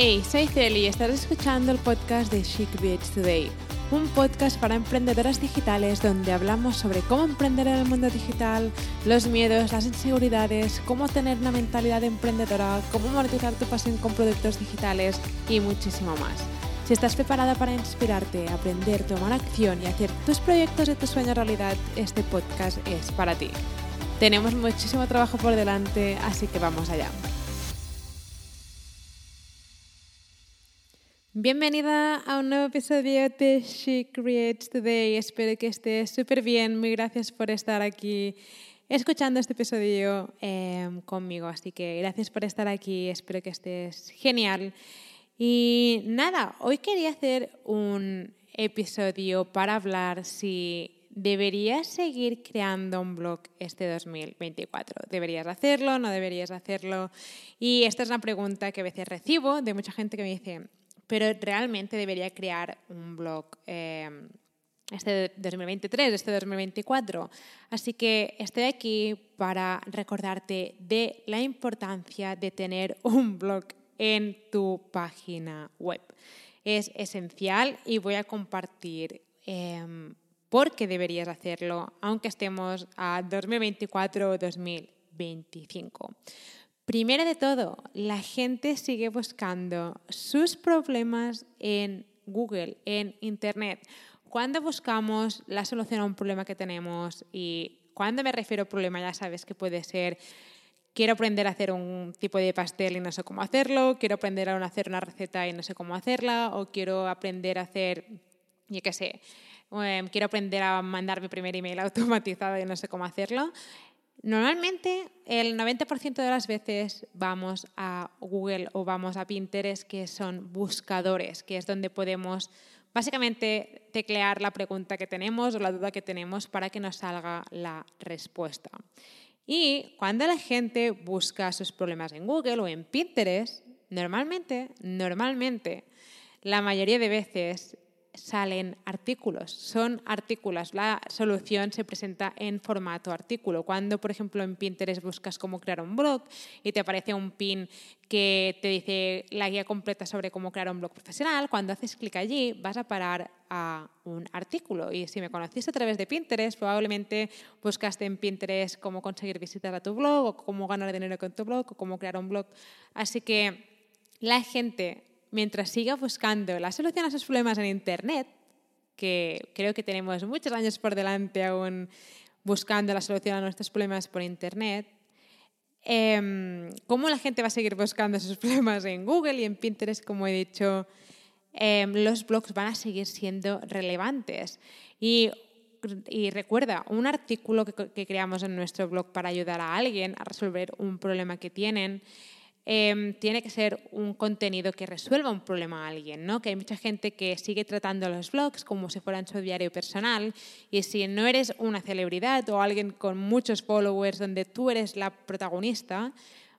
Hey, soy Celi y estás escuchando el podcast de Chic Beats Today, un podcast para emprendedoras digitales donde hablamos sobre cómo emprender en el mundo digital, los miedos, las inseguridades, cómo tener una mentalidad emprendedora, cómo monetizar tu pasión con productos digitales y muchísimo más. Si estás preparada para inspirarte, aprender, tomar acción y hacer tus proyectos de tu sueño realidad, este podcast es para ti. Tenemos muchísimo trabajo por delante, así que vamos allá. Bienvenida a un nuevo episodio de She Creates Today. Espero que estés súper bien. Muy gracias por estar aquí escuchando este episodio em, conmigo. Así que gracias por estar aquí. Espero que estés genial. Y nada, hoy quería hacer un episodio para hablar si deberías seguir creando un blog este 2024. ¿Deberías hacerlo? ¿No deberías hacerlo? Y esta es una pregunta que a veces recibo de mucha gente que me dice, pero realmente debería crear un blog eh, este 2023, este 2024. Así que estoy aquí para recordarte de la importancia de tener un blog en tu página web. Es esencial y voy a compartir eh, por qué deberías hacerlo, aunque estemos a 2024 o 2025. Primero de todo, la gente sigue buscando sus problemas en Google, en Internet. Cuando buscamos la solución a un problema que tenemos y cuando me refiero a problema ya sabes que puede ser quiero aprender a hacer un tipo de pastel y no sé cómo hacerlo, quiero aprender a hacer una receta y no sé cómo hacerla, o quiero aprender a hacer, yo qué sé, em, quiero aprender a mandar mi primer email automatizado y no sé cómo hacerlo. Normalmente el 90% de las veces vamos a Google o vamos a Pinterest, que son buscadores, que es donde podemos básicamente teclear la pregunta que tenemos o la duda que tenemos para que nos salga la respuesta. Y cuando la gente busca sus problemas en Google o en Pinterest, normalmente, normalmente, la mayoría de veces salen artículos, son artículos. La solución se presenta en formato artículo. Cuando, por ejemplo, en Pinterest buscas cómo crear un blog y te aparece un pin que te dice la guía completa sobre cómo crear un blog profesional, cuando haces clic allí vas a parar a un artículo. Y si me conociste a través de Pinterest, probablemente buscaste en Pinterest cómo conseguir visitas a tu blog o cómo ganar dinero con tu blog o cómo crear un blog. Así que la gente mientras siga buscando la solución a sus problemas en Internet, que creo que tenemos muchos años por delante aún buscando la solución a nuestros problemas por Internet, em, ¿cómo la gente va a seguir buscando sus problemas en Google y en Pinterest, como he dicho? Em, los blogs van a seguir siendo relevantes. Y, recuerda, un artículo que creamos en nuestro blog para ayudar a alguien a resolver un problema que tienen, Em, tiene que ser un contenido que resuelva un problema a alguien, ¿no? Que hay mucha gente que sigue tratando los blogs como si fueran su diario personal y si no eres una celebridad o alguien con muchos followers donde tú eres la protagonista,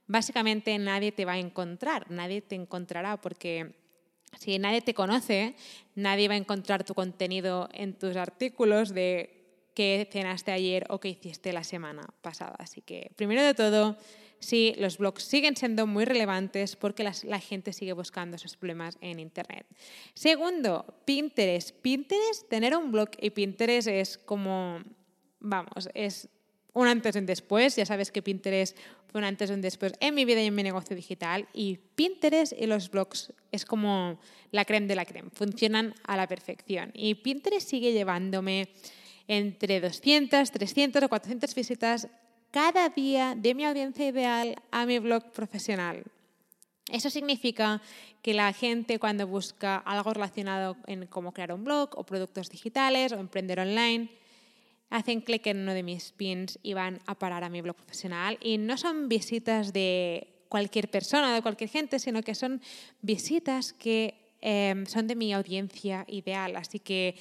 básicamente nadie te va a encontrar, nadie te encontrará porque si nadie te conoce, nadie va a encontrar tu contenido en tus artículos de qué cenaste ayer o qué hiciste la semana pasada. Así que, primero de todo, sí, los blogs siguen siendo muy relevantes porque la gente sigue buscando esos problemas en Internet. Segundo, Pinterest. Pinterest, tener un blog y Pinterest es como, vamos, es un antes y un después. Ya sabes que Pinterest fue un antes y un después en mi vida y en mi negocio digital. Y Pinterest y los blogs es como la creme de la creme. Funcionan a la perfección. Y Pinterest sigue llevándome entre 200, 300 o 400 visitas cada día de mi audiencia ideal a mi blog profesional. Eso significa que la gente cuando busca algo relacionado en cómo crear un blog o productos digitales o emprender online, hacen clic en uno de mis pins y van a parar a mi blog profesional. Y no son visitas de cualquier persona, de cualquier gente, sino que son visitas que eh, son de mi audiencia ideal. Así que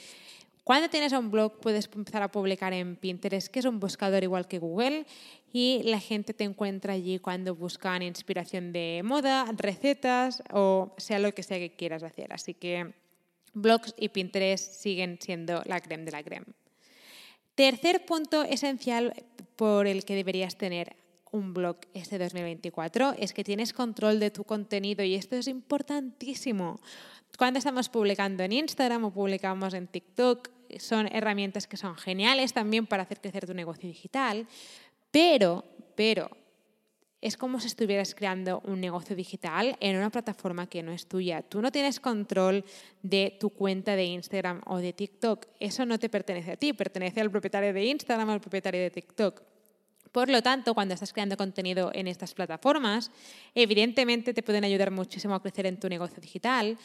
cuando tienes un blog puedes empezar a publicar en Pinterest, que es un buscador igual que Google, y la gente te encuentra allí cuando buscan inspiración de moda, recetas o sea lo que sea que quieras hacer. Así que blogs y Pinterest siguen siendo la creme de la creme. Tercer punto esencial por el que deberías tener un blog este 2024 es que tienes control de tu contenido y esto es importantísimo. Cuando estamos publicando en Instagram o publicamos en TikTok, son herramientas que son geniales también para hacer crecer tu negocio digital, pero, pero, es como si estuvieras creando un negocio digital en una plataforma que no es tuya. Tú no tienes control de tu cuenta de Instagram o de TikTok. Eso no te pertenece a ti, pertenece al propietario de Instagram o al propietario de TikTok. Por lo tanto, cuando estás creando contenido en estas plataformas, evidentemente te pueden ayudar muchísimo a crecer en tu negocio digital,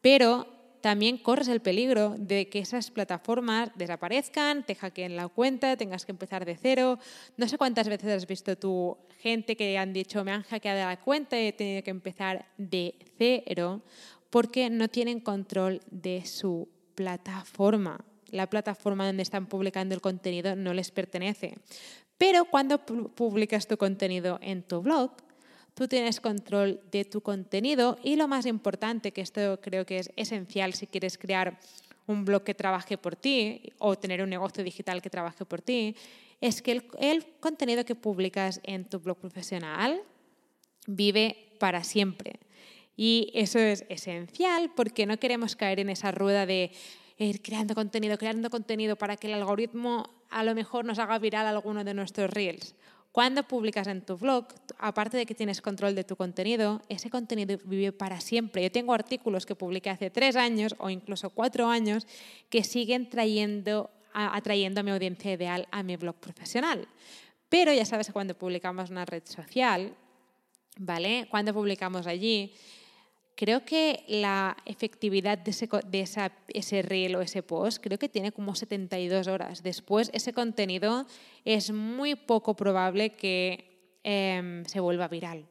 pero también corres el peligro de que esas plataformas desaparezcan, te hackeen la cuenta, tengas que empezar de cero. No sé cuántas veces has visto tú gente que han dicho me han hackeado la cuenta y he tenido que empezar de cero porque no tienen control de su plataforma. La plataforma donde están publicando el contenido no les pertenece. Pero cuando publicas tu contenido en tu blog, tú tienes control de tu contenido y lo más importante, que esto creo que es esencial si quieres crear un blog que trabaje por ti o tener un negocio digital que trabaje por ti, es que el, contenido que publicas en tu blog profesional vive para siempre. Y eso es esencial porque no queremos caer en esa rueda de ir creando contenido, creando contenido para que el algoritmo a lo mejor nos haga viral alguno de nuestros reels. Cuando publicas en tu blog, aparte de que tienes control de tu contenido, ese contenido vive para siempre. Yo tengo artículos que publiqué hace tres años o incluso cuatro años que siguen trayendo, atrayendo a mi audiencia ideal a mi blog profesional. Pero ya sabes que cuando publicamos una red social, ¿vale? Cuando publicamos allí, creo que la efectividad de, ese, reel o ese post, creo que tiene como 72 horas. Después, ese contenido es muy poco probable que em, se vuelva viral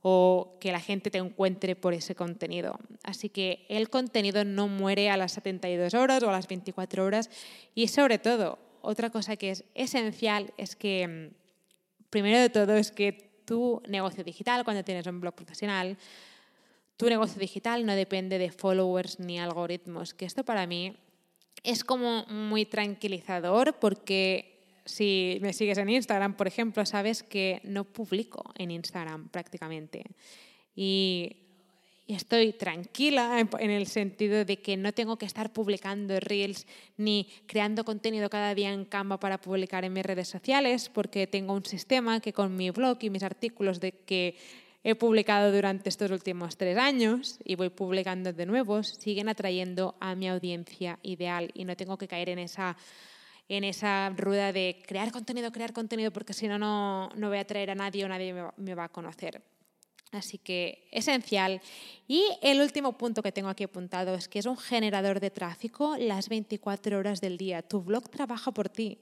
o que la gente te encuentre por ese contenido. Así que el contenido no muere a las 72 horas o a las 24 horas. Y sobre todo, otra cosa que es esencial es que, em, primero de todo, es que tu negocio digital, cuando tienes un blog profesional, tu negocio digital no depende de followers ni algoritmos, que esto para mí es como muy tranquilizador porque si me sigues en Instagram, por ejemplo, sabes que no publico en Instagram prácticamente. Y estoy tranquila en el sentido de que no tengo que estar publicando reels ni creando contenido cada día en Canva para publicar en mis redes sociales, porque tengo un sistema que con mi blog y mis artículos de que he publicado durante estos últimos tres años y voy publicando de nuevos, siguen atrayendo a mi audiencia ideal y no tengo que caer en esa, en esa rueda de crear contenido, crear contenido, porque si no, no voy a atraer a nadie o nadie me va a conocer. Así que esencial. Y el último punto que tengo aquí apuntado es que es un generador de tráfico las 24 horas del día. Tu blog trabaja por ti.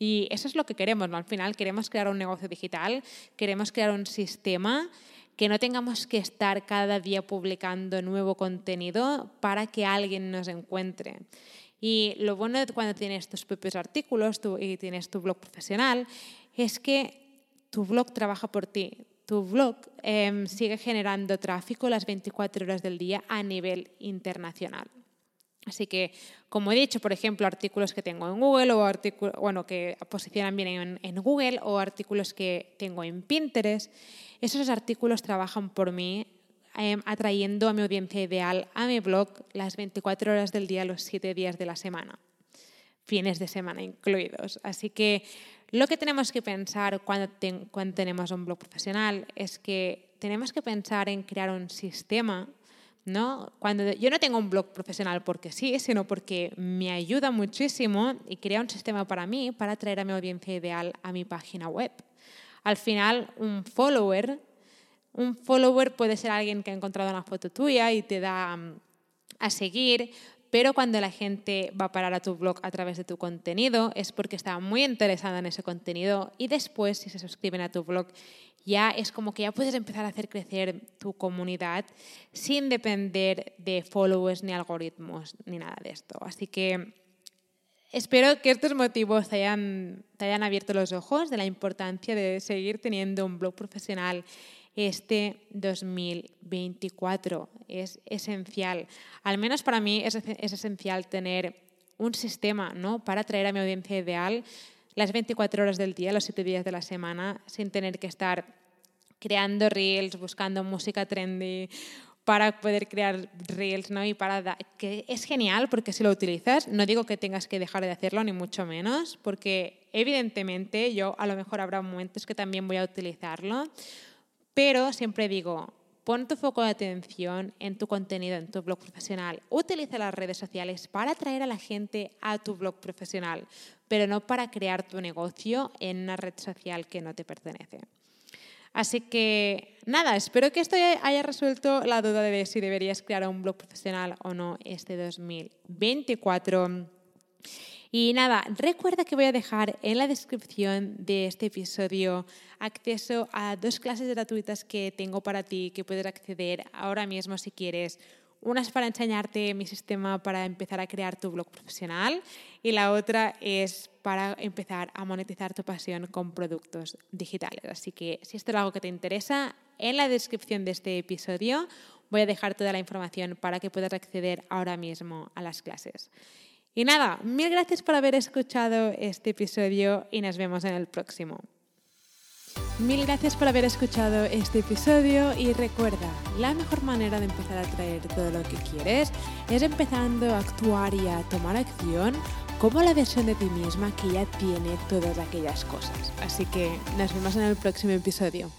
Y eso es lo que queremos, ¿no? Al final queremos crear un negocio digital, queremos crear un sistema que no tengamos que estar cada día publicando nuevo contenido para que alguien nos encuentre. Y lo bueno cuando tienes tus propios artículos y tienes tu blog profesional es que tu blog trabaja por ti. Tu blog em, sigue generando tráfico las 24 horas del día a nivel internacional. Así que, como he dicho, por ejemplo, artículos que tengo en Google o artículos, bueno, que posicionan bien en, Google o artículos que tengo en Pinterest, esos artículos trabajan por mí em, atrayendo a mi audiencia ideal a mi blog las 24 horas del día, los 7 días de la semana, fines de semana incluidos. Así que lo que tenemos que pensar cuando tenemos un blog profesional es que tenemos que pensar en crear un sistema ¿no? Cuando yo no tengo un blog profesional porque sí, sino porque me ayuda muchísimo y crea un sistema para mí para atraer a mi audiencia ideal a mi página web. Al final, un follower, un follower puede ser alguien que ha encontrado una foto tuya y te da mm, a seguir, pero cuando la gente va a parar a tu blog a través de tu contenido es porque está muy interesada en ese contenido y después si se suscriben a tu blog ya es como que ya puedes empezar a hacer crecer tu comunidad sin depender de followers ni algoritmos ni nada de esto. Así que espero que estos motivos te hayan, te hayan abierto los ojos de la importancia de seguir teniendo un blog profesional este 2024. Es esencial, al menos para mí es, es esencial tener un sistema ¿no? para atraer a mi audiencia ideal las 24 horas del día, los 7 días de la semana, sin tener que estar creando reels, buscando música trendy para poder crear reels, ¿no? Y para que es genial porque si lo utilizas, no digo que tengas que dejar de hacerlo ni mucho menos, porque evidentemente yo a lo mejor habrá momentos que también voy a utilizarlo, pero siempre digo, pon tu foco de atención en tu contenido, en tu blog profesional. Utiliza las redes sociales para atraer a la gente a tu blog profesional, pero no para crear tu negocio en una red social que no te pertenece. Así que nada, espero que esto haya resuelto la duda de si deberías crear un blog profesional o no este 2024. Y nada, recuerda que voy a dejar en la descripción de este episodio acceso a dos clases gratuitas que tengo para ti que puedes acceder ahora mismo si quieres. Una es para enseñarte mi sistema para empezar a crear tu blog profesional y la otra es para empezar a monetizar tu pasión con productos digitales. Así que si esto es algo que te interesa, en la descripción de este episodio voy a dejar toda la información para que puedas acceder ahora mismo a las clases. Y nada, mil gracias por haber escuchado este episodio y nos vemos en el próximo. Mil gracias por haber escuchado este episodio y recuerda, la mejor manera de empezar a traer todo lo que quieres es empezando a actuar y a tomar acción como la versión de ti misma que ya tiene todas aquellas cosas. Así que nos vemos en el próximo episodio.